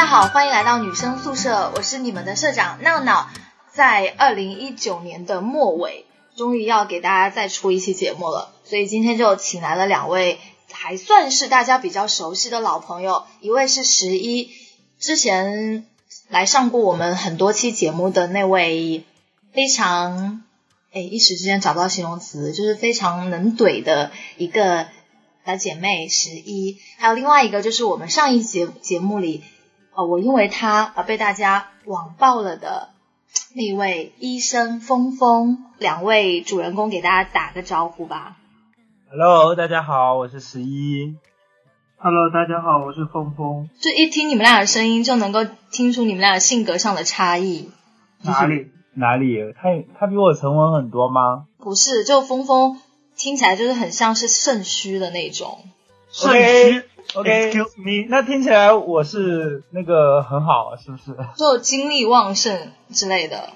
大家好，欢迎来到女生宿舍，我是你们的社长闹闹。在二零一九年的末尾，终于要给大家再出一期节目了，所以今天就请来了两位还算是大家比较熟悉的老朋友，一位是十一，之前来上过我们很多期节目的那位非常，哎，一时之间找不到形容词，就是非常能怼的一个小姐妹十一，还有另外一个就是我们上一节节目里，呃，我因为他而被大家网爆了的那位医生峰峰，两位主人公给大家打个招呼吧。Hello，大家好，我是十一。Hello，大家好，我是峰峰。就一听你们俩的声音，就能够听出你们俩性格上的差异。哪里？哪里？他他比我沉稳很多吗？不是，就峰峰听起来就是很像是肾虚的那种。肾虚 OK，Excuse me，那听起来我是那个很好，是不是就精力旺盛之类的。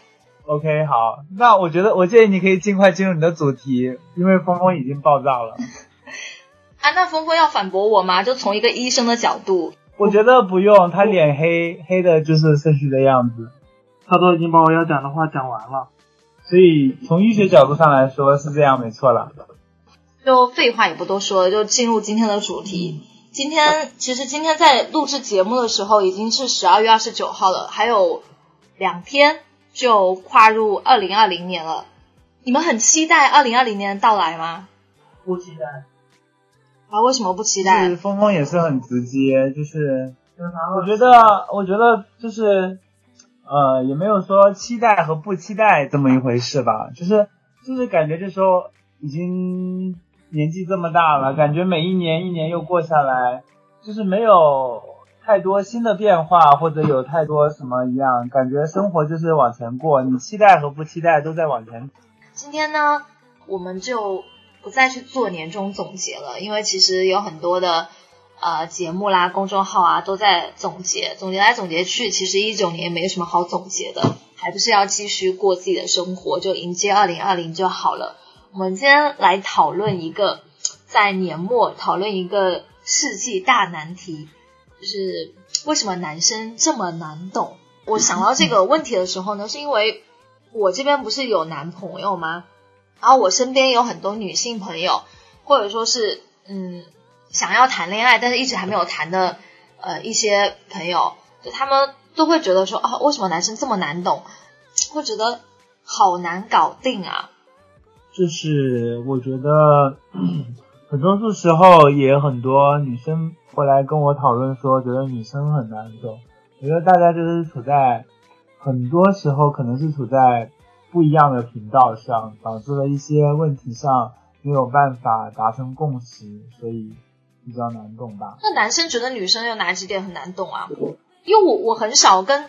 ？OK，好，那我觉得我建议你可以尽快进入你的主题，因为峰峰已经爆炸了。啊，那峰峰要反驳我吗？就从一个医生的角度，我觉得不用，他脸黑黑的就是肾虚的样子，他都已经把我要讲的话讲完了。所以从医学角度上来说是这样，没错了。就废话也不多说了，就进入今天的主题。今天其实今天在录制节目的时候已经是十二月二十九号了，还有两天就跨入二零二零年了。你们很期待二零二零年的到来吗？不期待。啊，为什么不期待？就是待？峰峰也是很直接，就是我我觉得，我觉得就是，呃，也没有说期待和不期待这么一回事吧，就是就是感觉这时候已经年纪这么大了，感觉每一年一年又过下来，就是没有太多新的变化，或者有太多什么一样，感觉生活就是往前过，你期待和不期待都在往前。今天呢，我们就不再去做年终总结了，因为其实有很多的呃节目啦、公众号啊都在总结，总结来总结去，其实一九年没什么好总结的，还不是要继续过自己的生活，就迎接二零二零就好了。我们今天来讨论一个在年末讨论一个世纪大难题，就是为什么男生这么难懂？我想到这个问题的时候呢，是因为我这边不是有男朋友吗？然后我身边有很多女性朋友，或者说是嗯想要谈恋爱，但是一直还没有谈的呃一些朋友，就他们都会觉得说啊，为什么男生这么难懂？会觉得好难搞定啊。就是我觉得很多数时候也很多女生过来跟我讨论说，觉得女生很难懂。我觉得大家就是处在很多时候可能是处在不一样的频道上，导致了一些问题上没有办法达成共识，所以比较难懂吧。那男生觉得女生有哪几点很难懂啊？因为我我很少跟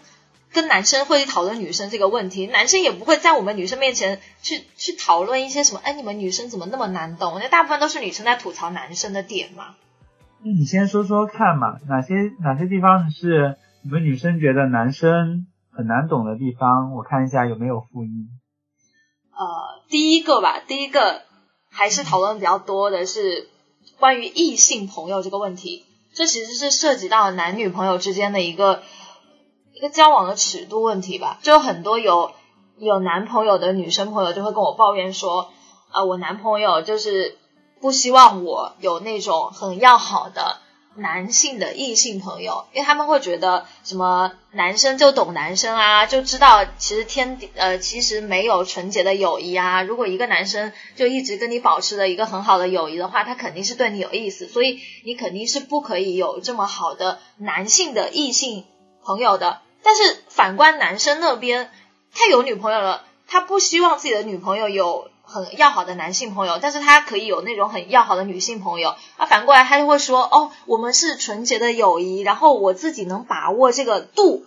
跟男生会讨论女生这个问题，男生也不会在我们女生面前去去讨论一些什么，哎，你们女生怎么那么难懂？那大部分都是女生在吐槽男生的点嘛。那你先说说看嘛，哪些哪些地方是你们女生觉得男生很难懂的地方？我看一下有没有复议。呃，第一个吧，第一个还是讨论比较多的是关于异性朋友这个问题。这其实是涉及到男女朋友之间的一个一个交往的尺度问题吧。就很多有有男朋友的女生朋友就会跟我抱怨说，啊、我男朋友就是不希望我有那种很要好的男性的异性朋友，因为他们会觉得什么男生就懂男生啊，就知道其实天呃其实没有纯洁的友谊啊。如果一个男生就一直跟你保持了一个很好的友谊的话，他肯定是对你有意思，所以你肯定是不可以有这么好的男性的异性朋友的。但是反观男生那边，他有女朋友了，他不希望自己的女朋友有很要好的男性朋友，但是他可以有那种很要好的女性朋友。啊，反过来他就会说，哦，我们是纯洁的友谊，然后我自己能把握这个度，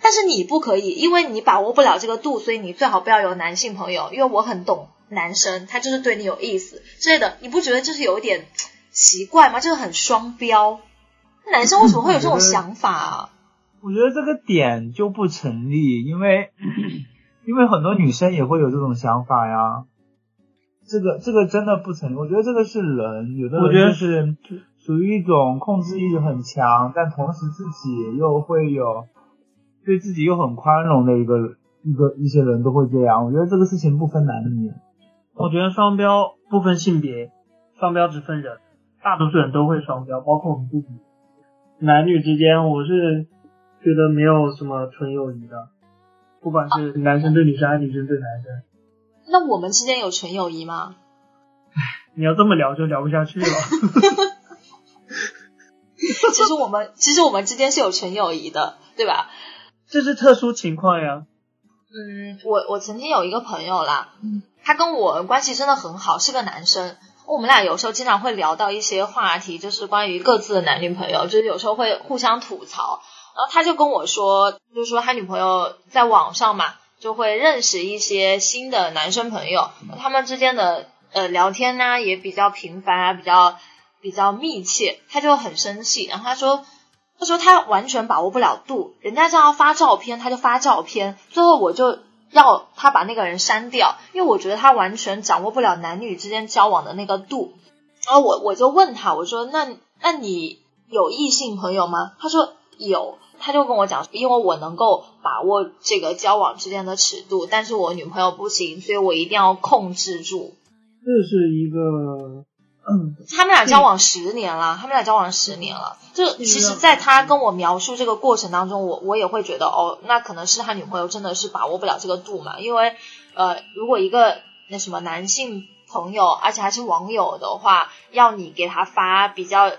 但是你不可以，因为你把握不了这个度，所以你最好不要有男性朋友，因为我很懂男生，他就是对你有意思之类的，你不觉得这是有点 奇怪吗？就是很双标。男生为什么会有这种想法啊？我觉得这个点就不成立，因为 因为很多女生也会有这种想法呀。这个这个真的不成立，我觉得这个是人，有的我觉得人就是属于一种控制欲很强，但同时自己又会有对自己又很宽容的一个一个一些人都会这样。我觉得这个事情不分男女。我觉得双标不分性别，双标只分人，大多数人都会双标，包括我们自己。男女之间，我是觉得没有什么纯友谊的，不管是男生对女生还是女生对男生。那我们之间有纯友谊吗？你要这么聊就聊不下去了。其实我们其实我们之间是有纯友谊的，对吧？这是特殊情况呀。嗯，我我曾经有一个朋友啦，他跟我关系真的很好，是个男生。我们俩有时候经常会聊到一些话题，就是关于各自的男女朋友，就是有时候会互相吐槽。然后他就跟我说，就是说他女朋友在网上嘛，就会认识一些新的男生朋友，他们之间的呃聊天呢也比较频繁啊，比较比较密切。他就很生气，然后他说，他说他完全把握不了度，人家叫他发照片他就发照片，最后我就。要他把那个人删掉，因为我觉得他完全掌握不了男女之间交往的那个度。然后我我就问他，我说那那你有异性朋友吗？他说有，他就跟我讲，因为我能够把握这个交往之间的尺度，但是我女朋友不行，所以我一定要控制住。这是一个。嗯，他们俩交往十年了，他们俩交往十年了。就其实，在他跟我描述这个过程当中，我我也会觉得，哦，那可能是他女朋友真的是把握不了这个度嘛。因为，呃，如果一个那什么男性朋友，而且还是网友的话，要你给他发比较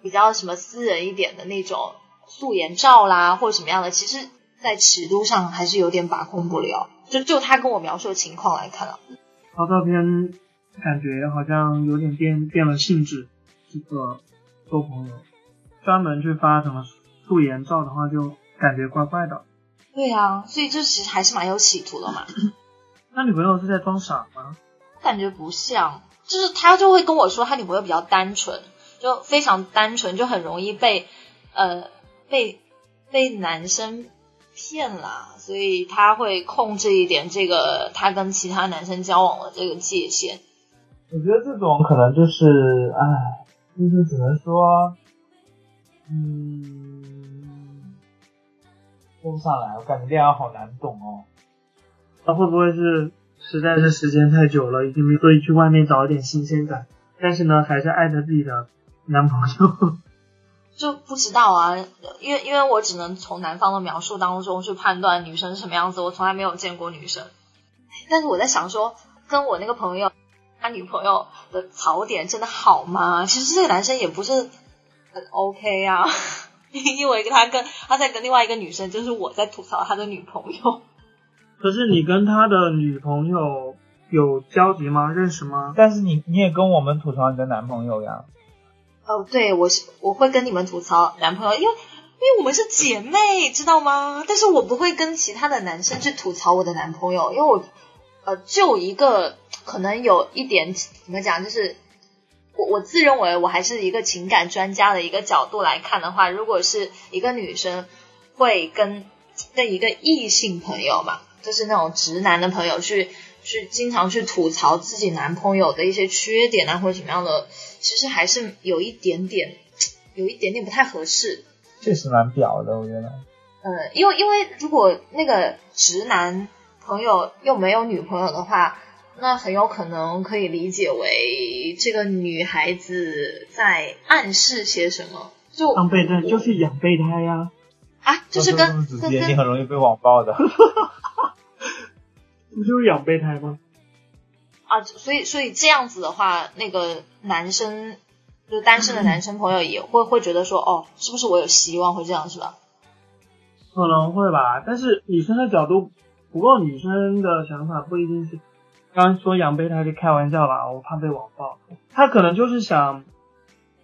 比较什么私人一点的那种素颜照啦，或者什么样的，其实，在尺度上还是有点把控不了。就就他跟我描述的情况来看啊，发照片。感觉好像有点变变了性质，这个做朋友，专门去发什么素颜照的话，就感觉怪怪的。对啊，所以这其实还是蛮有企图的嘛。他女朋友是在装傻吗？感觉不像，就是他就会跟我说，他女朋友比较单纯，就非常单纯，就很容易被呃被被男生骗了，所以他会控制一点这个他跟其他男生交往的这个界限。我觉得这种可能就是，唉，就是只能说，嗯，说不上来。我感觉恋爱好难懂哦。他会不会是实在是时间太久了，已经没所以去外面找一点新鲜感？但是呢，还是爱着自己的男朋友。就不知道啊，因为因为我只能从男方的描述当中去判断女生是什么样子。我从来没有见过女生，但是我在想说，跟我那个朋友。他女朋友的槽点真的好吗？其实这个男生也不是很 OK 啊，因为他跟他在跟另外一个女生，就是我在吐槽他的女朋友。可是你跟他的女朋友有交集吗？认识吗？但是你你也跟我们吐槽你的男朋友呀？哦，对，我是我会跟你们吐槽男朋友，因为因为我们是姐妹，知道吗？但是我不会跟其他的男生去吐槽我的男朋友，因为我。呃，就一个可能有一点怎么讲，就是我我自认为我还是一个情感专家的一个角度来看的话，如果是一个女生会跟跟一个异性朋友嘛，就是那种直男的朋友去去经常去吐槽自己男朋友的一些缺点啊或者什么样的，其实还是有一点点 有一点点不太合适。确实蛮表的，我觉得。呃，因为因为如果那个直男。朋友又没有女朋友的话，那很有可能可以理解为这个女孩子在暗示些什么。就当备胎就是养备胎呀。啊，就是跟跟跟。你很容易被网暴的。不 就是养备胎吗？啊，所以所以这样子的话，那个男生就单身的男生朋友也会会觉得说，哦，是不是我有希望会这样是吧？可能会吧，但是女生的角度。不过女生的想法不一定是，刚说养备胎是开玩笑吧，我怕被网暴。他可能就是想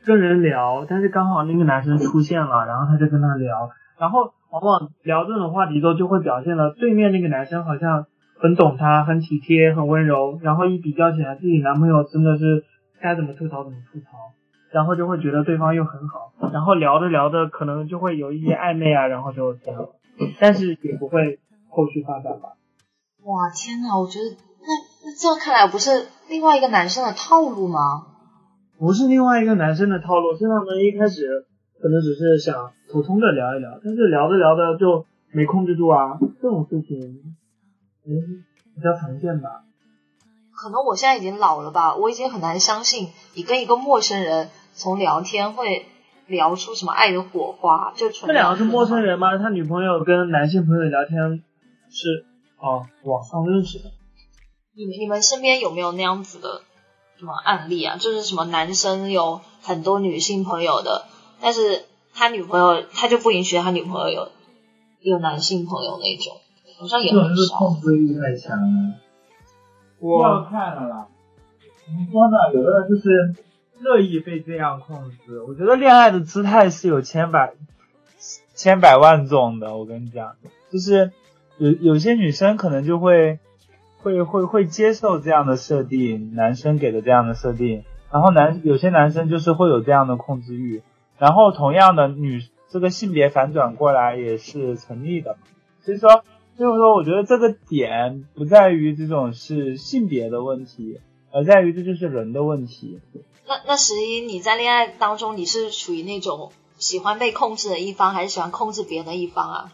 跟人聊，但是刚好那个男生出现了，然后他就跟他聊，然后往往聊这种话题之后，就会表现了对面那个男生好像很懂他，很体贴，很温柔，然后一比较起来，自己男朋友真的是该怎么吐槽怎么吐槽，然后就会觉得对方又很好，然后聊着聊着可能就会有一些暧昧啊，然后就这样，但是也不会。后续发展吧。哇，天呐！我觉得那那这样看来不是另外一个男生的套路吗？不是另外一个男生的套路，是他们一开始可能只是想普通的聊一聊，但是聊着聊着就没控制住啊，这种事情，嗯，比较常见吧。可能我现在已经老了吧，我已经很难相信你跟一个陌生人从聊天会聊出什么爱的火花，就纯这两个是陌生人吗？他女朋友跟男性朋友聊天是哦网上认识的。你你们身边有没有那样子的什么案例啊？就是什么男生有很多女性朋友的，但是他女朋友他就不允许他女朋友有有男性朋友那种，好像也这种就是很少。控制欲太强了。要我看了啦，怎么说呢？有的人就是乐意被这样控制。我觉得恋爱的姿态是有千百千百万种的。我跟你讲，就是有有些女生可能就会会会会接受这样的设定，男生给的这样的设定，然后男有些男生就是会有这样的控制欲，然后同样的女这个性别反转过来也是成立的。所以说，就是说，我觉得这个点不在于这种是性别的问题，而在于这就是人的问题。那那十一，你在恋爱当中你是属于那种喜欢被控制的一方，还是喜欢控制别人的一方啊？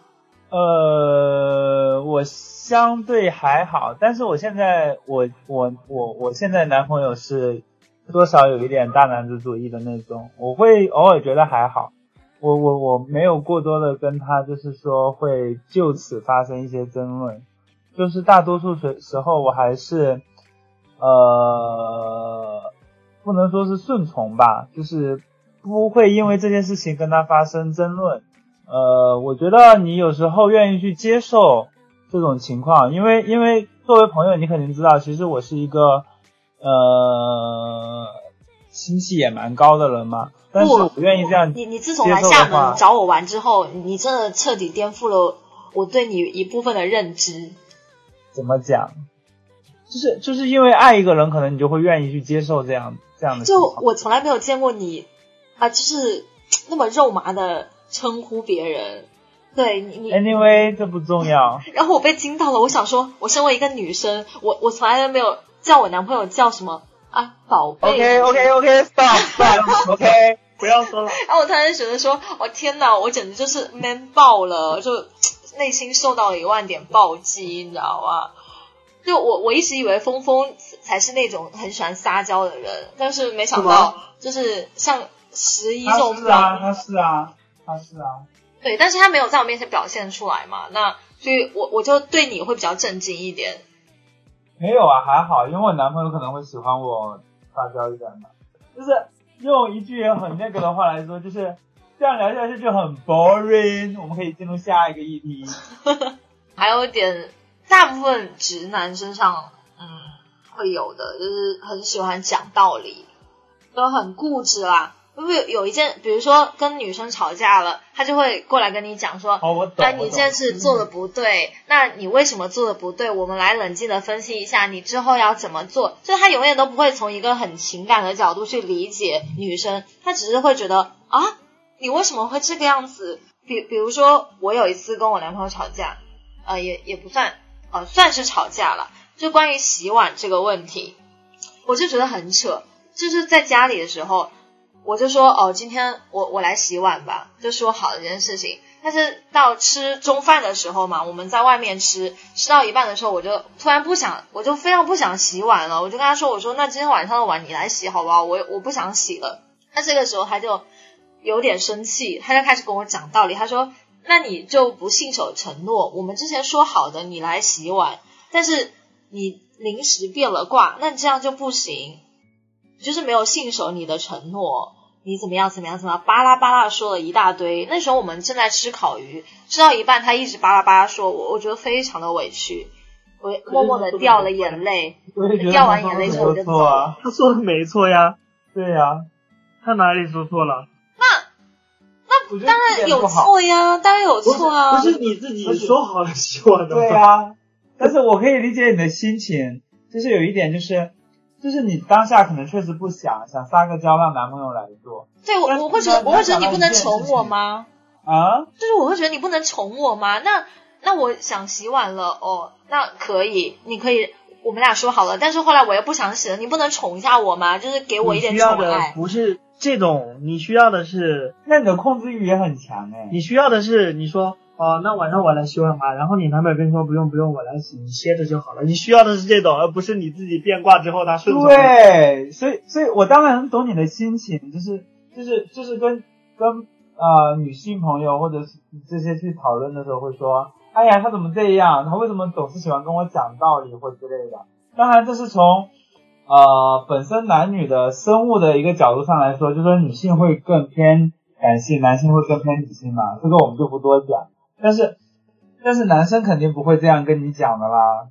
呃，我相对还好，但是我现在我我我我现在男朋友是多少有一点大男子主义的那种，我会偶尔觉得还好，我我我没有过多的跟他就是说会就此发生一些争论，就是大多数时时候我还是呃不能说是顺从吧，就是不会因为这件事情跟他发生争论。呃，我觉得你有时候愿意去接受这种情况，因为因为作为朋友，你肯定知道，其实我是一个呃心气也蛮高的人嘛，但是我愿意这样你你自从来厦门找我玩之后，你真的彻底颠覆了我对你一部分的认知。怎么讲？就是就是因为爱一个人，可能你就会愿意去接受这样这样的就。我从来没有见过你啊，就是那么肉麻的称呼别人。对你你 Anyway，这不重要。然后我被惊到了，我想说，我身为一个女生，我我从来都没有叫我男朋友叫什么啊宝贝。OK OK OK Stop Stop OK。不要说了，然后我突然觉得说，哦天哪，我简直就是 man 爆了，就内心受到了一万点暴击，你知道吗？就我我一直以为峰峰才是那种很喜欢撒娇的人，但是没想到就是像十一这他种是啊，他是啊，他是啊。对，但是他没有在我面前表现出来嘛，那所以我我就对你会比较震惊一点。没有啊，还好，因为我男朋友可能会喜欢我撒娇一点嘛。就是用一句很那个的话来说，就是这样聊下去就很 boring。我们可以进入下一个议题。还有一点，大部分直男身上，嗯，会有的，就是很喜欢讲道理，都很固执啦。会不会有一件，比如说跟女生吵架了，他就会过来跟你讲说，哦，我懂。哎，你这件事做的不对，那你为什么做的不对？我们来冷静的分析一下，你之后要怎么做。就是他永远都不会从一个很情感的角度去理解女生，他只是会觉得啊，你为什么会这个样子？比比如说，我有一次跟我男朋友吵架，呃，也也不算，呃，算是吵架了，就关于洗碗这个问题，我就觉得很扯。就是在家里的时候，我就说哦，今天我我来洗碗吧，就说好的这件事情。但是到吃中饭的时候嘛，我们在外面吃，吃到一半的时候，我就突然不想，我就非常不想洗碗了。我就跟他说，我说那今天晚上的碗你来洗好不好？我我不想洗了。那这个时候他就有点生气，他就开始跟我讲道理。他说，那你就不信守承诺，我们之前说好的你来洗碗，但是你临时变了卦，那你这样就不行。就是没有信守你的承诺，你怎么样怎么样怎么样，巴拉巴拉说了一大堆。那时候我们正在吃烤鱼，吃到一半，他一直巴拉巴拉说，我我觉得非常的委屈，我默默的掉了眼泪。我也觉得掉完眼泪之后我就没错啊。他说的没错呀，对呀、他哪里说错了？那那当然有。错呀，当然有错啊。不是你自己说好了是我的吗？对啊，但是我可以理解你的心情，就是有一点就是，就是你当下可能确实不想想撒个娇让男朋友来做对我我会觉得我会觉得你不能宠我吗？啊。就是我会觉得你不能宠我吗？那那我想洗碗了哦，那可以，你可以我们俩说好了，但是后来我又不想洗了，你不能宠一下我吗？就是给我一点你需要的宠爱。不是这种，你需要的是，那你的控制欲也很强哎。你需要的是，你说哦，那晚上我来洗碗吧，然后你男朋友跟你说不用不用，我来洗，你歇着就好了。你需要的是这种，而不是你自己变卦之后他顺从。对，所以所以我当然很懂你的心情，就是就是就是跟跟呃女性朋友或者是这些去讨论的时候会说，哎呀他怎么这样，他为什么总是喜欢跟我讲道理或之类的。当然这是从呃本身男女的生物的一个角度上来说，就说女性会更偏感性，男性会更偏理性嘛，这个我们就不多讲。但是但是男生肯定不会这样跟你讲的啦。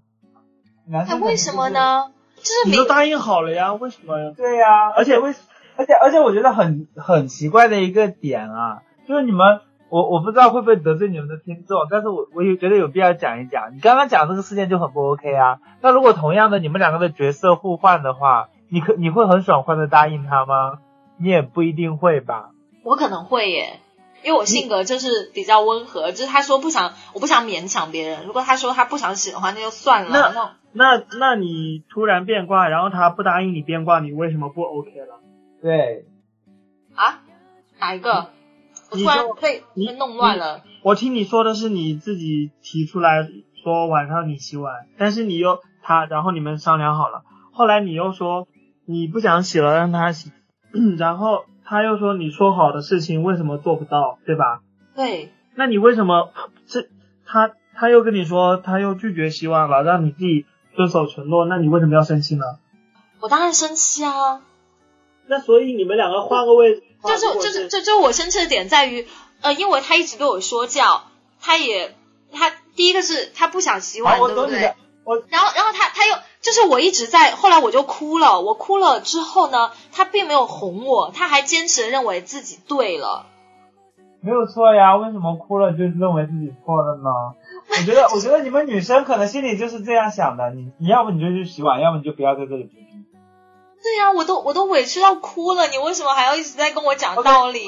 男生那为什么？呢？就是你都答应好了呀，为什么呀？对呀、而且为而且而且我觉得很很奇怪的一个点啊，就是你们我我不知道会不会得罪你们的听众，但是我我也觉得有必要讲一讲。你刚刚讲这个事件就很不 OK 啊。那如果同样的你们两个的角色互换的话，你可你会很爽快的答应他吗？你也不一定会吧。我可能会耶，因为我性格就是比较温和，就是他说不想，我不想勉强别人。如果他说他不想洗的话，那就算了。那那那那你突然变卦，然后他不答应你变卦，你为什么不 OK 了？对，啊，哪一个？我突然就被你被弄乱了。我听你说的是你自己提出来说晚上你洗碗，但是你又他，然后你们商量好了，后来你又说你不想洗了，让他洗，然后他又说你说好的事情为什么做不到，对吧？对，那你为什么 这他他又跟你说他又拒绝希望了，让你自己遵守承诺，那你为什么要生气呢？我当然生气啊。那所以你们两个换个位置，就是就是就就我生气的点在于，呃，因为他一直对我说教，他也他第一个是他不想洗碗，好，我对不对懂你的？，我然后然后他他又就是我一直在，后来我就哭了，我哭了之后呢，他并没有哄我，他还坚持认为自己对了。没有错呀，为什么哭了就认为自己错了呢？我觉得，我觉得你们女生可能心里就是这样想的，你你要不你就去洗碗，要么你就不要在这里。对呀、我都我都委屈到哭了，你为什么还要一直在跟我讲道理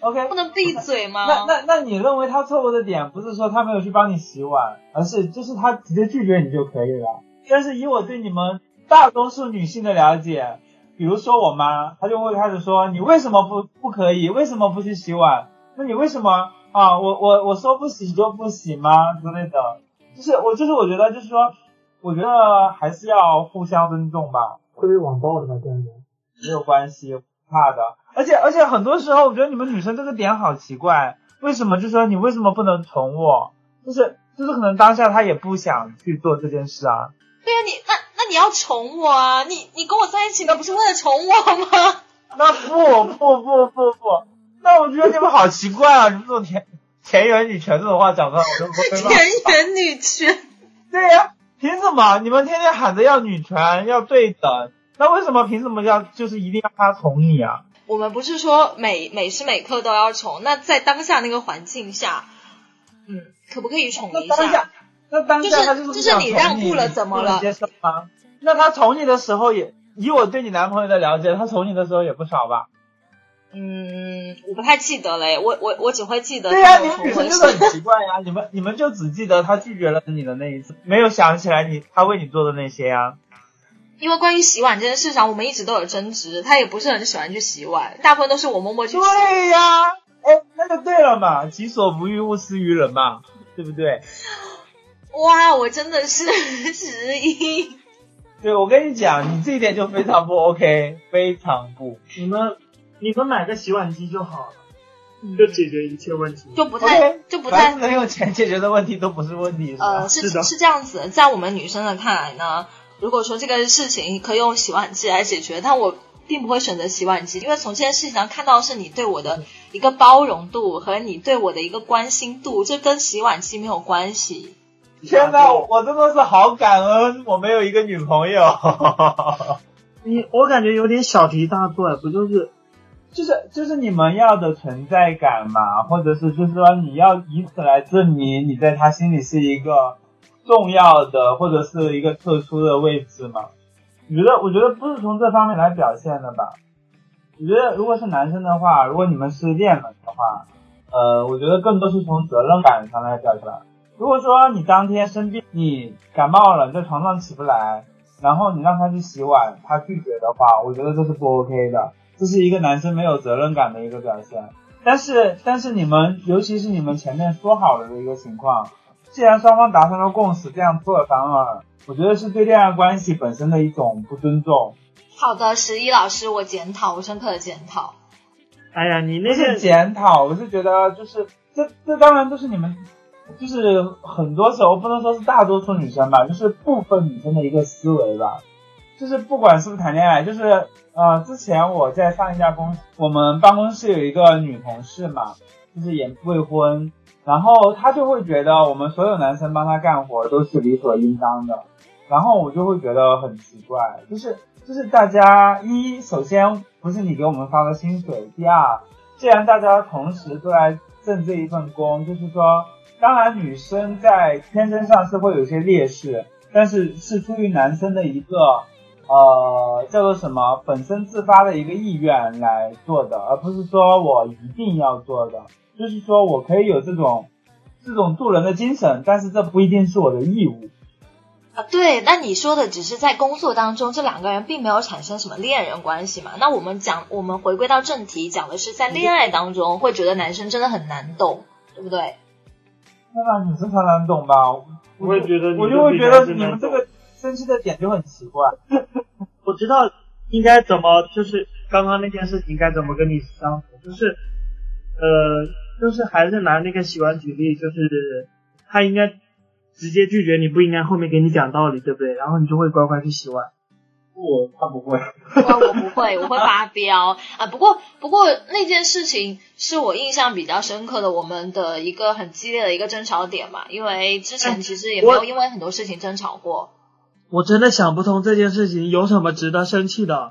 OK，不能闭嘴吗？那那那你认为他错误的点不是说他没有去帮你洗碗，而是就是他直接拒绝你就可以了。但是以我对你们大多数女性的了解，比如说我妈，她就会开始说你为什么不不可以，为什么不去洗碗？那你为什么啊？我我我说不洗就不洗吗之类的？就是我就是我觉得就是说，我觉得还是要互相尊重吧。会被网暴的吧？这样子。没有关系，怕的。而且而且很多时候，我觉得你们女生这个点好奇怪，为什么就说你为什么不能宠我？就是就是可能当下他也不想去做这件事啊。对呀、你那那你要宠我啊！你你跟我在一起，那不是为了宠我吗？那不不不不不，那我觉得你们好奇怪啊！你们这种田田园女权这种话讲出来，我都不没办法。田园女权。对呀、凭什么你们天天喊着要女权要对等？那为什么凭什么要就是一定要他宠你啊？我们不是说每每时每刻都要宠，那在当下那个环境下，嗯，可不可以宠一那当下，那当下他就是就是你让步了怎么了接受吗？那他宠你的时候也，以我对你男朋友的了解，他宠你的时候也不少吧？嗯，我不太记得嘞，我我我只会记得对呀、你他有们就很奇怪呀、你们你们就只记得他拒绝了你的那一次，没有想起来你他为你做的那些呀、因为关于洗碗这件事上，我们一直都有争执，他也不是很喜欢去洗碗，大部分都是我默默去洗。对呀、哎，那就对了嘛，己所不欲，勿施于人嘛，对不对？哇，我真的是 失忆。对，我跟你讲，你这一点就非常不 OK，非常不。你们你们买个洗碗机就好了，就解决一切问题。就不太就不太能用钱解决的问题都不是问题，是吧？呃，是是的是这样子，在我们女生的看来呢，如果说这个事情可以用洗碗机来解决，但我并不会选择洗碗机，因为从这件事情上看到的是你对我的一个包容度和你对我的一个关心度，这跟洗碗机没有关系。天呐，我真的是好感恩，我没有一个女朋友。你我感觉有点小题大做，不就是就是就是你们要的存在感嘛，或者是就是说你要以此来证明你在他心里是一个重要的或者是一个特殊的位置嘛？我觉得我觉得不是从这方面来表现的吧？我觉得如果是男生的话，如果你们是恋人的话，呃，我觉得更多是从责任感上来表现。如果说你当天生病，你感冒了，在床上起不来，然后你让他去洗碗，他拒绝的话，我觉得这是不 OK 的，这是一个男生没有责任感的一个表现。但是但是你们，尤其是你们前面说好了的一个情况，既然双方达成了共识，这样做反而我觉得是对恋爱关系本身的一种不尊重。好的，十一老师，我检讨，我深刻的检讨。哎呀，你那不是检讨，我是觉得就是这这当然都是你们，就是很多时候不能说是大多数女生吧，就是部分女生的一个思维吧。就是不管是不是谈恋爱，就是呃，之前我在上一家公司，我们办公室有一个女同事嘛，就是也未婚，然后她就会觉得我们所有男生帮她干活都是理所应当的，然后我就会觉得很奇怪，就是就是大家一首先不是你给我们发的薪水，第二，既然大家同时都来挣这一份工，就是说，当然女生在天生上是会有些劣势，但是是出于男生的一个呃叫做什么本身自发的一个意愿来做的，而不是说我一定要做的，就是说我可以有这种这种助人的精神，但是这不一定是我的义务。啊，对，那你说的只是在工作当中，这两个人并没有产生什么恋人关系嘛？那我们讲，我们回归到正题，讲的是在恋爱当中会觉得男生真的很难懂，对不对？那让女生才难懂吧？我也觉得我就会觉得你们这个生气的点就很奇怪。我知道应该怎么，就是刚刚那件事情该怎么跟你相处，就是呃，就是还是拿那个洗碗举例，就是他应该直接拒绝你，不应该后面给你讲道理，对不对？然后你就会乖乖去洗碗。不，他不会。我我不会，我会发飙啊！不过不过那件事情是我印象比较深刻的，我们的一个很激烈的一个争吵点嘛，因为之前其实也没有因为很多事情争吵过。我真的想不通这件事情有什么值得生气的。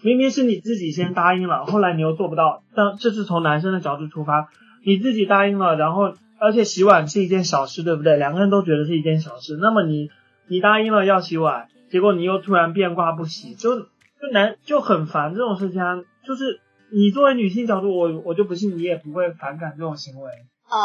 明明是你自己先答应了，后来你又做不到。但这是从男生的角度出发，你自己答应了，然后而且洗碗是一件小事，对不对？两个人都觉得是一件小事。那么你你答应了要洗碗，结果你又突然变卦不洗，就就难就很烦这种事情啊。就是你作为女性角度，我我就不信你也不会反感这种行为。呃，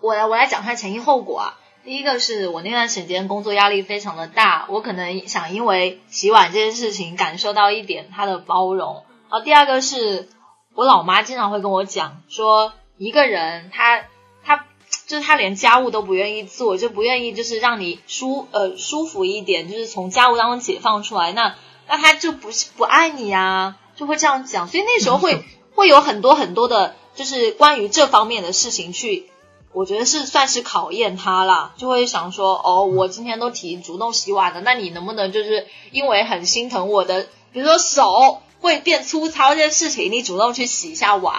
我来我来讲一下前因后果啊。第一个是我那段时间工作压力非常的大，我可能想因为洗碗这件事情感受到一点他的包容。然后第二个是我老妈经常会跟我讲说，一个人他他就是他连家务都不愿意做，就不愿意就是让你舒呃舒服一点，就是从家务当中解放出来，那那他就不是不爱你呀，就会这样讲。所以那时候会 会有很多很多的，就是关于这方面的事情去。我觉得是算是考验他啦，就会想说，哦，我今天都提主动洗碗的，那你能不能就是因为很心疼我的，比如说手会变粗糙这件事情，你主动去洗一下碗，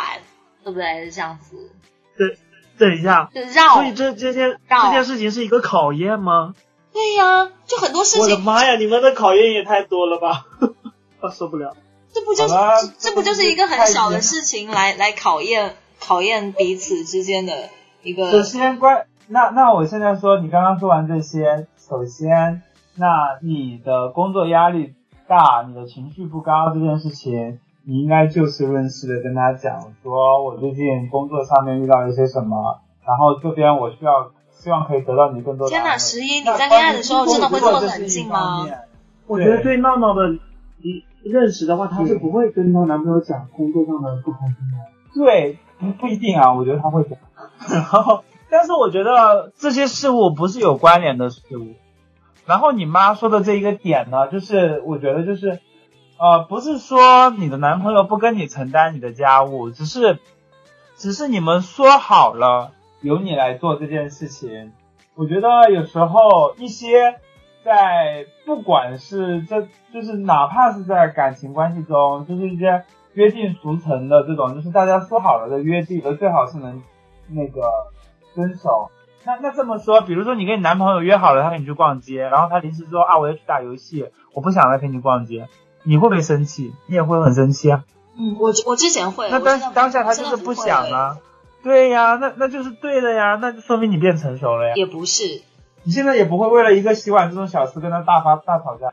对不对？是这样子。对，等一下，就绕。所以这这件这件事情是一个考验吗？对呀，就很多事情。我的妈呀，你们的考验也太多了吧！我 受不了。这不就是这不就是一个很小的事情来来考验考验彼此之间的。一个首先关那那我现在说，你刚刚说完这些，首先，那你的工作压力大，你的情绪不高这件事情，你应该就事论事的跟他讲，说我最近工作上面遇到一些什么，然后这边我需要希望可以得到你更多的。天哪，十一，你在恋爱的时候真的会这么冷静吗？我觉得对闹闹的认识的话，她是不会跟她男朋友讲工作上的不开心的。对，不不一定啊，我觉得她会讲。然后，但是我觉得这些事物不是有关联的事物。然后你妈说的这一个点呢，就是我觉得就是，呃，不是说你的男朋友不跟你承担你的家务，只是，只是你们说好了由你来做这件事情。我觉得有时候一些在不管是这就是哪怕是在感情关系中，就是一些约定俗成的这种，就是大家说好了的约定，的最好是能。那个分手，那那这么说，比如说你跟你男朋友约好了，他跟你去逛街，然后他临时说啊我要去打游戏，我不想来陪你逛街，你会不会生气？你也会很生气啊。嗯，我我之前会。那当当下他就是不想啊。对呀，那那就是对的呀，那就说明你变成熟了呀。也不是。你现在也不会为了一个洗碗这种小事跟他大发大吵架。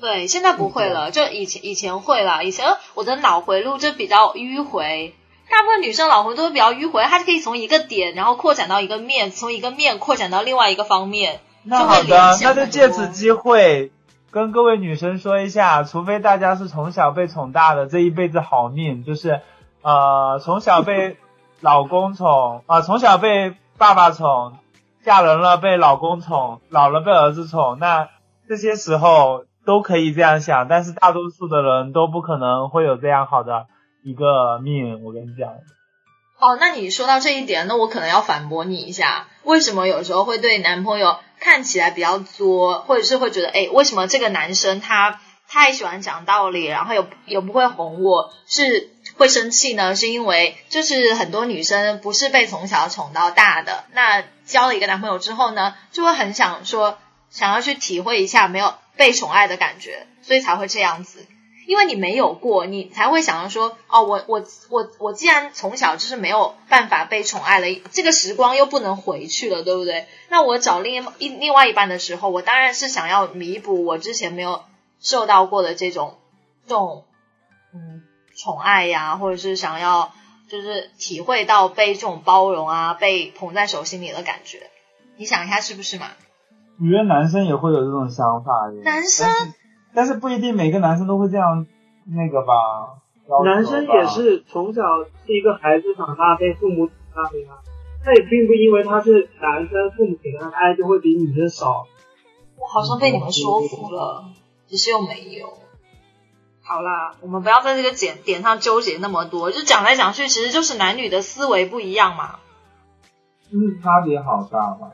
对，现在不会了，就以前以前会了，以前我的脑回路就比较迂回。大部分女生脑回路都比较迂回，她就可以从一个点，然后扩展到一个面，从一个面扩展到另外一个方面。那好的，那就借此机会跟跟各位女生说一下，除非大家是从小被宠大的，这一辈子好命，就是呃 从小被老公宠啊、从小被爸爸宠，嫁人了被老公宠，老了被儿子宠，那这些时候都可以这样想，但是大多数的人都不可能会有这样好的一个命，我跟你讲。哦，那你说到这一点，那我可能要反驳你一下，为什么有时候会对男朋友看起来比较作，或者是会觉得，哎，为什么这个男生他太喜欢讲道理，然后又又不会哄我，是会生气呢？是因为就是很多女生不是被从小宠到大的，那交了一个男朋友之后呢，就会很想说，想要去体会一下没有被宠爱的感觉，所以才会这样子。因为你没有过，你才会想要说，哦，我我我我既然从小就是没有办法被宠爱了，这个时光又不能回去了，对不对？那我找另一另外一半的时候，我当然是想要弥补我之前没有受到过的这种这种嗯宠爱呀，或者是想要就是体会到被这种包容啊，被捧在手心里的感觉。你想一下是不是嘛？我觉得男生也会有这种想法耶。男生但是，不一定每个男生都会这样那个吧。男生也。是从小是一个孩子长大被父母宠大的呀，那也并不因为他是男生，父母给他的爱就会比女生少。我好像被你们说服了，只是又没有。好啦，我们不要在这个点点上纠结那么多，就讲来讲去，其实就是男女的思维不一样嘛。嗯，差别好大嘛？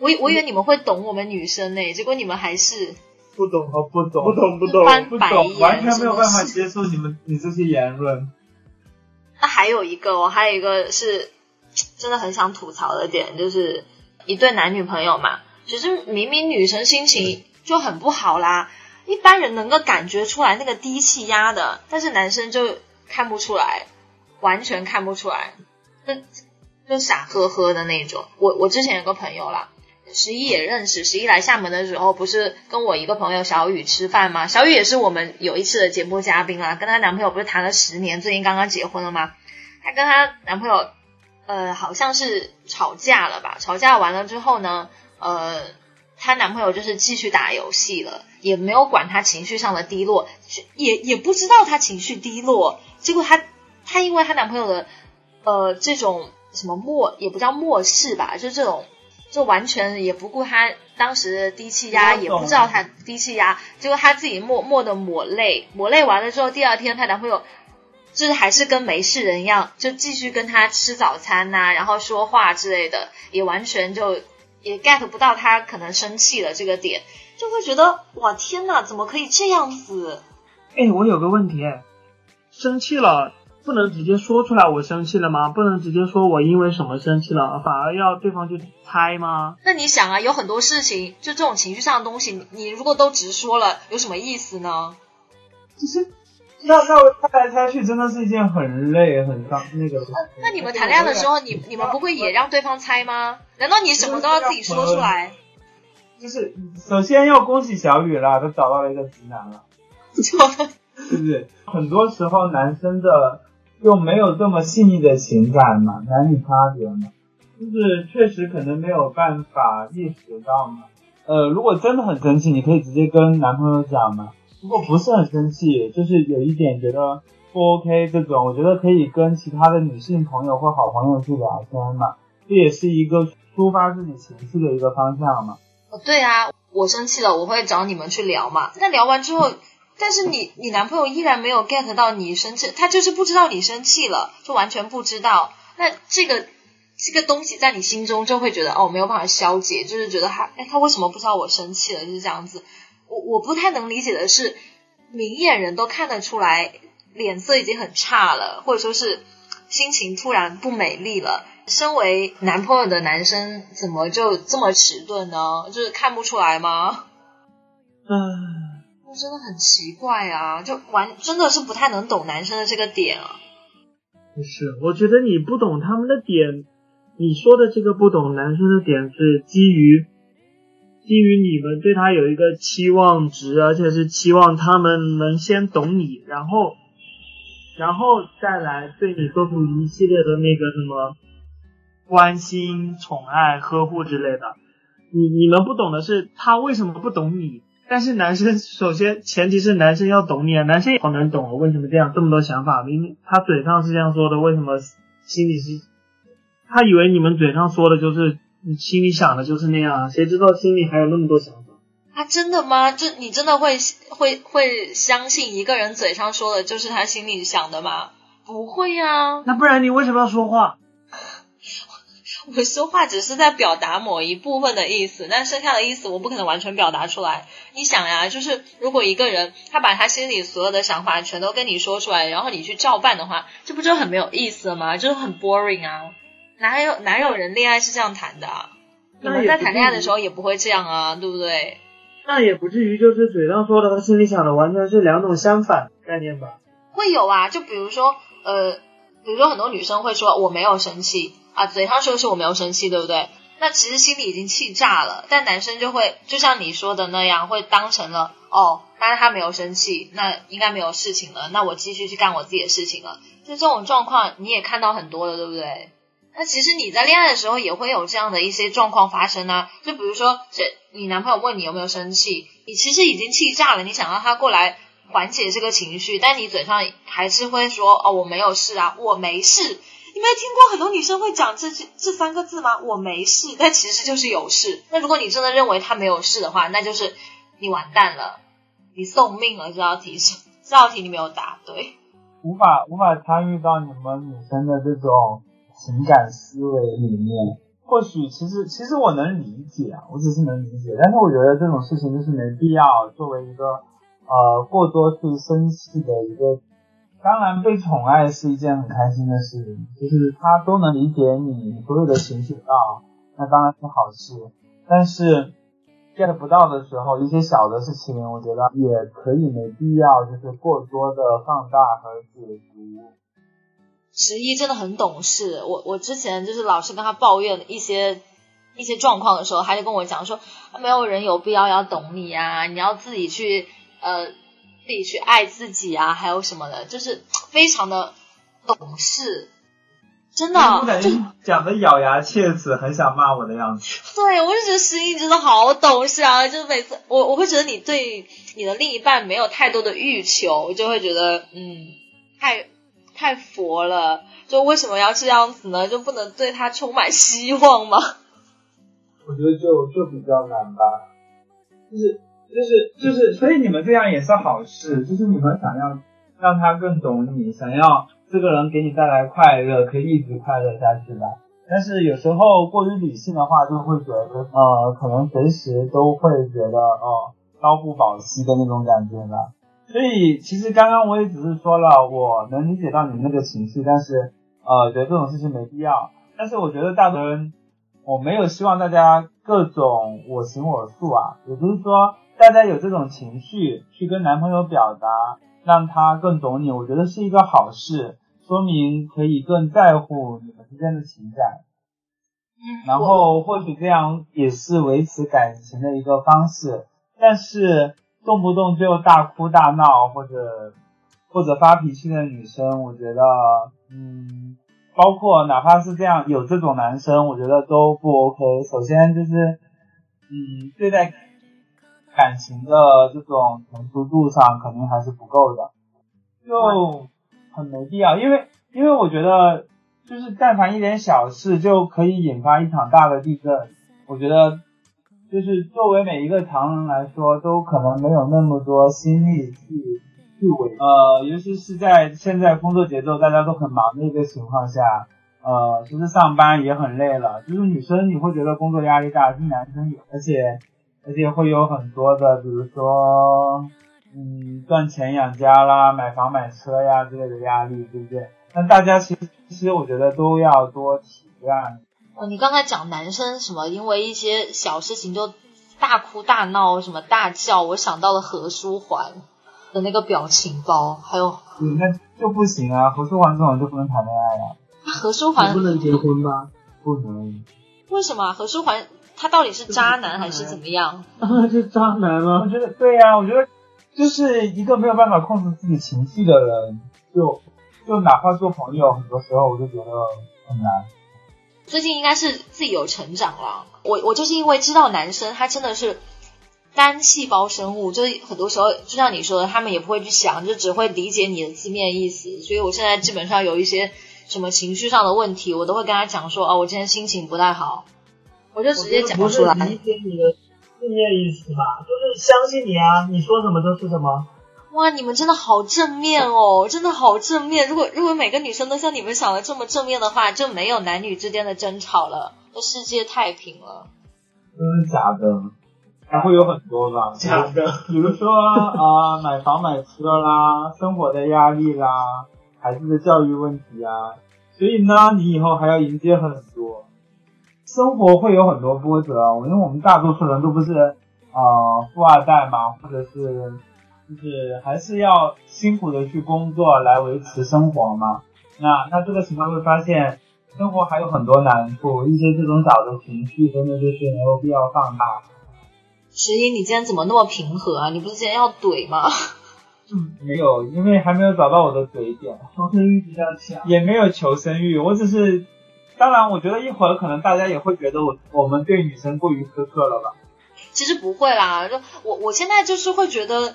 我以我以为你们会懂我们女生呢、结果你们还是不懂，哦，不懂，不懂，不懂。翻不懂，白眼，完全没有办法接受你们 你这些言论。那还有一个我，还有一个是真的很想吐槽的点，就是一对男女朋友嘛，其实明明女生心情就很不好啦，一般人能够感觉出来那个低气压的，但是男生就看不出来，完全看不出来，就就傻呵呵的那种。我我之前有个朋友啦。十一也认识，十一来厦门的时候，不是跟我一个朋友小雨吃饭吗？小雨也是我们有一次的节目嘉宾啦，跟她男朋友不是谈了十年，最近刚刚结婚了吗？她跟她男朋友，呃，好像是吵架了吧？吵架完了之后呢，呃，她男朋友就是继续打游戏了，也没有管她情绪上的低落，也也不知道她情绪低落。结果她她因为她男朋友的呃这种什么漠，也不叫漠视吧，就这种。就完全也不顾他当时的低气压，也不知道他低气压，结果他自己默默的抹泪，抹泪完了之后，第二天她男朋友就是还是跟没事人一样，就继续跟她吃早餐呐、然后说话之类的，也完全就也 get 不到她可能生气了这个点，就会觉得哇天呐，怎么可以这样子？哎，我有个问题，生气了不能直接说出来我生气了吗？不能直接说我因为什么生气了，反而要对方去猜吗？那你想啊，有很多事情，就这种情绪上的东西，你你如果都直说了，有什么意思呢？就是那那猜来猜去，真的是一件很累很伤那个。那你们谈恋爱的时候，你你们不会也让对方猜吗？难道你什么都要自己说出来？就是首先要恭喜小雨啦，他找到了一个直男了，是不是？很多时候男生的又没有这么细腻的情感嘛，男女差别嘛，就是确实可能没有办法意识到嘛。呃，如果真的很生气，你可以直接跟男朋友讲嘛。如果不是很生气，就是有一点觉得不 OK 这种，我觉得可以跟其他的女性朋友或好朋友去聊天嘛，这也是一个抒发自己情绪的一个方向嘛。哦，对啊，我生气了，我会找你们去聊嘛。那聊完之后，但是你你男朋友依然没有 get 到你生气，他就是不知道你生气了，就完全不知道。那这个这个东西在你心中就会觉得哦没有办法消解，就是觉得他哎他为什么不知道我生气了，就是这样子。我我不太能理解的是，明眼人都看得出来脸色已经很差了，或者说是心情突然不美丽了。身为男朋友的男生，怎么就这么迟钝呢？就是看不出来吗？嗯，真的很奇怪啊，就完真的是不太能懂男生的这个点啊。不是，我觉得你不懂他们的点，你说的这个不懂男生的点是基于基于你们对他有一个期望值，而且是期望他们能先懂你，然后然后再来对你做出一系列的那个什么关心、宠爱、呵护之类的。你你们不懂的是他为什么不懂你，但是男生首先前提是男生要懂你啊，男生也好难懂啊，为什么这样这么多想法？明明他嘴上是这样说的，为什么心里是？他以为你们嘴上说的就是你心里想的就是那样啊，谁知道心里还有那么多想法？啊，真的吗？就你真的会会会相信一个人嘴上说的就是他心里想的吗？不会呀。那不然你为什么要说话？我 说话只是在表达某一部分的意思，但剩下的意思我不可能完全表达出来。你想呀，就是如果一个人他把他心里所有的想法全都跟你说出来，然后你去照办的话，这不就很没有意思了吗？就是很 boring 啊！哪有哪有人恋爱是这样谈的？啊你们在谈恋爱的时候也不会这样啊，对不对？那也不至于就是嘴上说的和心里想的完全是两种相反概念吧？会有啊，就比如说呃，比如说很多女生会说我没有生气。啊，嘴上说是我没有生气，对不对？那其实心里已经气炸了。但男生就会就像你说的那样，会当成了哦，但是他没有生气，那应该没有事情了。那我继续去干我自己的事情了。就这种状况你也看到很多了，对不对？那其实你在恋爱的时候也会有这样的一些状况发生啊。就比如说，这你男朋友问你有没有生气，你其实已经气炸了，你想让他过来缓解这个情绪，但你嘴上还是会说哦，我没有事啊，我没事。你没听过很多女生会讲这这这三个字吗？我没事，但其实就是有事。那如果你真的认为他没有事的话，那就是你完蛋了，你送命了。这道题是这道题你没有答对，无法无法参与到你们女生的这种情感思维里面。或许其实其实我能理解啊，我只是能理解，但是我觉得这种事情就是没必要作为一个呃过多去生气的一个。当然，被宠爱是一件很开心的事情，就是他都能理解你所有的情绪到，那当然是好事。但是 get 不到的时候，一些小的事情，我觉得也可以没必要，就是过多的放大和解读。十一真的很懂事，我我之前就是老是跟他抱怨一些一些状况的时候，他就跟我讲说，没有人有必要要懂你呀，你要自己去呃。自己去爱自己啊，还有什么的，就是非常的懂事，真的。我感觉讲的咬牙切齿，很想骂我的样子。对，我就觉得石英真的好懂事啊！就是每次我我会觉得你对你的另一半没有太多的欲求，我就会觉得嗯，太太佛了。就为什么要这样子呢？就不能对他充满希望吗？我觉得就就比较难吧，就是。就是就是，所以你们这样也是好事。就是你们想要让他更懂你，想要这个人给你带来快乐，可以一直快乐下去吧。但是有时候过于理性的话，就会觉得呃，可能随时都会觉得哦，朝不保夕的那种感觉的。所以其实刚刚我也只是说了，我能理解到你那个情绪，但是呃，觉得这种事情没必要。但是我觉得大多人，我没有希望大家各种我行我素啊，也就是说。大家有这种情绪去跟男朋友表达，让他更懂你，我觉得是一个好事，说明可以更在乎你们之间的情感。然后或许这样也是维持感情的一个方式。但是动不动就大哭大闹或者或者发脾气的女生，我觉得，嗯，包括哪怕是这样有这种男生，我觉得都不 OK。首先就是，嗯，对待。感情的这种成熟度上肯定还是不够的，就很没必要，因为因为我觉得就是但凡一点小事就可以引发一场大的地震，我觉得就是作为每一个常人来说，都可能没有那么多心力去去维呃，尤其是在现在工作节奏大家都很忙的一个情况下，呃，其实上班也很累了，就是女生你会觉得工作压力大，是男生也，而且。而且会有很多的，比如说，嗯，赚钱养家啦，买房买车呀之类的压力，对不对？那大家其实其实我觉得都要多体谅。哦，你刚才讲男生什么，因为一些小事情就大哭大闹，什么大叫，我想到了何书桓的那个表情包，还有，那就不行啊，何书桓这种就不能谈恋爱啊。何书桓不能结婚吧？不能。为什么？何书桓？他到底是渣男还是怎么样？是渣男吗？我觉得对呀，我觉得就是一个没有办法控制自己情绪的人，就就哪怕做朋友，很多时候我就觉得很难。最近应该是自己有成长了，我我就是因为知道男生他真的是单细胞生物，就是很多时候就像你说的，他们也不会去想，就只会理解你的字面意思。所以我现在基本上有一些什么情绪上的问题，我都会跟他讲说，哦，我今天心情不太好，我就直接讲出来。理解你的字面意思吧，就是相信你啊，你说什么就是什么。哇，你们真的好正面哦，真的好正面。如果如果每个女生都像你们想的这么正面的话，就没有男女之间的争吵了，这世界太平了。真的假的，还会有很多吧？假的，比如说啊，买房买车啦，生活的压力啦，孩子的教育问题啊，所以呢，你以后还要迎接很多，生活会有很多波折。因为我们大多数人都不是啊富二代嘛，或者是。就是还是要辛苦的去工作来维持生活嘛。那那这个情况会发现，生活还有很多难处，一些这种小的情绪真的就是没有必要放大。十一，你今天怎么那么平和啊？你不是今天要怼吗？嗯，没有，因为还没有找到我的怼点，求生欲比较强，也没有求生欲。我只是，当然，我觉得一会儿可能大家也会觉得我我们对女生过于苛刻了吧？其实不会啦，就我我现在就是会觉得。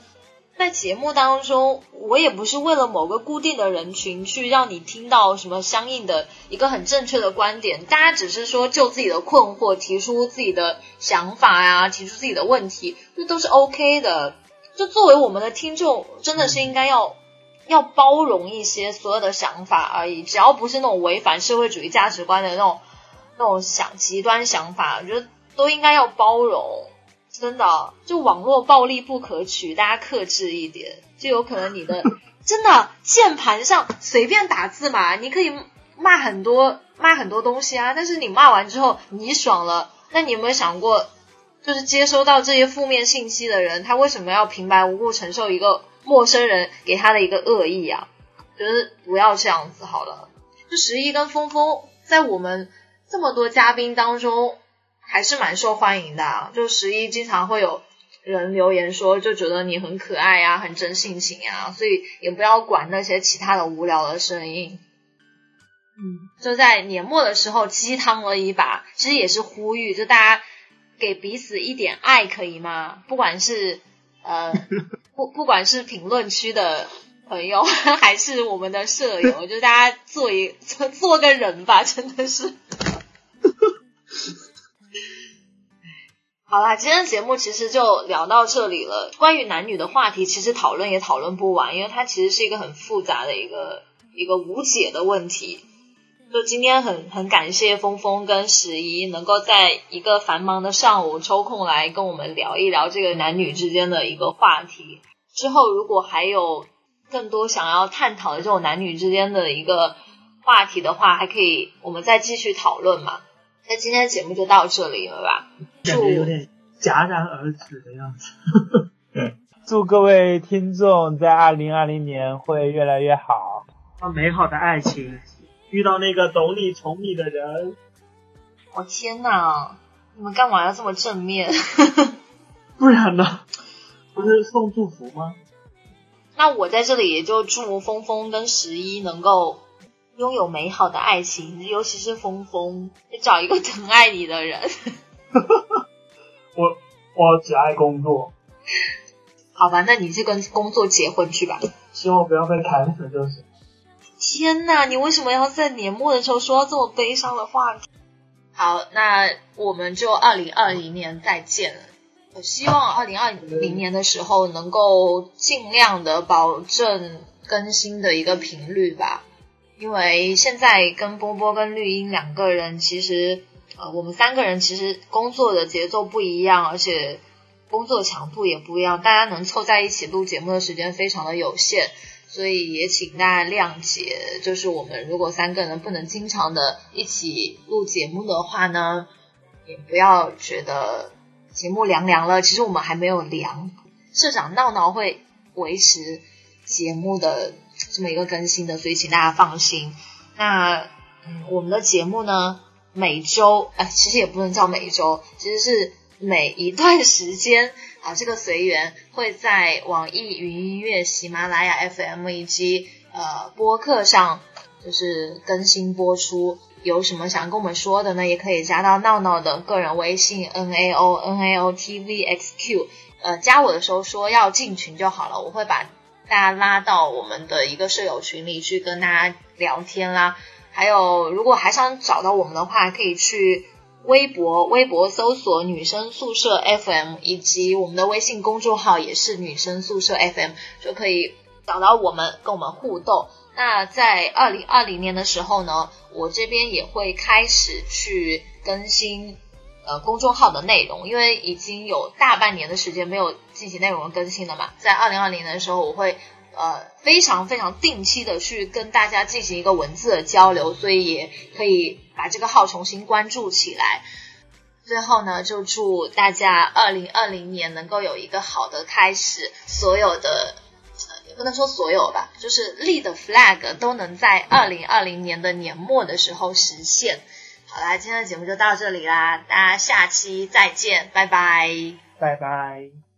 在节目当中，我也不是为了某个固定的人群去让你听到什么相应的一个很正确的观点，大家只是说就自己的困惑提出自己的想法呀，提出自己的问题，这都是 OK 的。就作为我们的听众，真的是应该要要包容一些所有的想法而已，只要不是那种违反社会主义价值观的那种那种想极端想法，我觉得都应该要包容。真的，就网络暴力不可取，大家克制一点，就有可能你的 真的键盘上随便打字嘛，你可以骂很多骂很多东西啊，但是你骂完之后你爽了，那你有没有想过，就是接收到这些负面信息的人，他为什么要平白无故承受一个陌生人给他的一个恶意啊？就是不要这样子好了。就十一跟峰峰在我们这么多嘉宾当中。还是蛮受欢迎的，就十一经常会有人留言说，就觉得你很可爱呀，很真性情呀，所以也不要管那些其他的无聊的声音。嗯，就在年末的时候鸡汤了一把，其实也是呼吁，就大家给彼此一点爱，可以吗？不管是呃不不管是评论区的朋友，还是我们的舍友，就大家做一做做个人吧，真的是。好啦，今天的节目其实就聊到这里了。关于男女的话题，其实讨论也讨论不完，因为它其实是一个很复杂的一个一个无解的问题。就今天很很感谢峰峰跟十一能够在一个繁忙的上午抽空来跟我们聊一聊这个男女之间的一个话题。之后如果还有更多想要探讨的这种男女之间的一个话题的话，还可以我们再继续讨论嘛。那今天的节目就到这里了吧？感觉有点戛然而止的样子。祝各位听众在二零二零年会越来越好，美好的爱情，遇到那个懂你宠你的人。我天哪！你们干嘛要这么正面？不然呢？不是送祝福吗？那我在这里也就祝峰峰跟十一能够。拥有美好的爱情，尤其是峰峰，找一个疼爱你的人。我我只爱工作。好吧，那你就跟工作结婚去吧。希望不要被砍死就是。天呐，你为什么要在年末的时候说这么悲伤的话题？好，那我们就二零二零年再见了。我希望二零二零年的时候能够尽量的保证更新的一个频率吧。因为现在跟波波跟绿茵两个人，其实呃，我们三个人其实工作的节奏不一样，而且工作强度也不一样，大家能凑在一起录节目的时间非常的有限，所以也请大家谅解。就是我们如果三个人不能经常的一起录节目的话呢，也不要觉得节目凉凉了，其实我们还没有凉。社长闹闹会维持节目的。这么一个更新的，所以请大家放心。那嗯，我们的节目呢，每周哎，其实也不能叫每周，其实是每一段时间啊，这个随缘会在网易云音乐、喜马拉雅 FM 以及呃播客上就是更新播出。有什么想跟我们说的呢？也可以加到闹闹的个人微信 n a o n a o t v x q。呃加我的时候说要进群就好了，我会把大家拉到我们的一个舍友群里去跟大家聊天啦。还有，如果还想找到我们的话，可以去微博，微博搜索“女生宿舍 FM”，以及我们的微信公众号也是“女生宿舍 FM”，就可以找到我们，跟我们互动。那在二零二零年的时候呢，我这边也会开始去更新呃公众号的内容，因为已经有大半年的时间没有进行内容更新了嘛。在二零二零年的时候，我会呃非常非常定期的去跟大家进行一个文字的交流，所以也可以把这个号重新关注起来。最后呢，就祝大家二零二零年能够有一个好的开始，所有的。也不能说所有吧，就是立的 flag 都能在二零二零年的年末的时候实现。好啦，今天的节目就到这里啦，大家下期再见，拜拜，拜拜。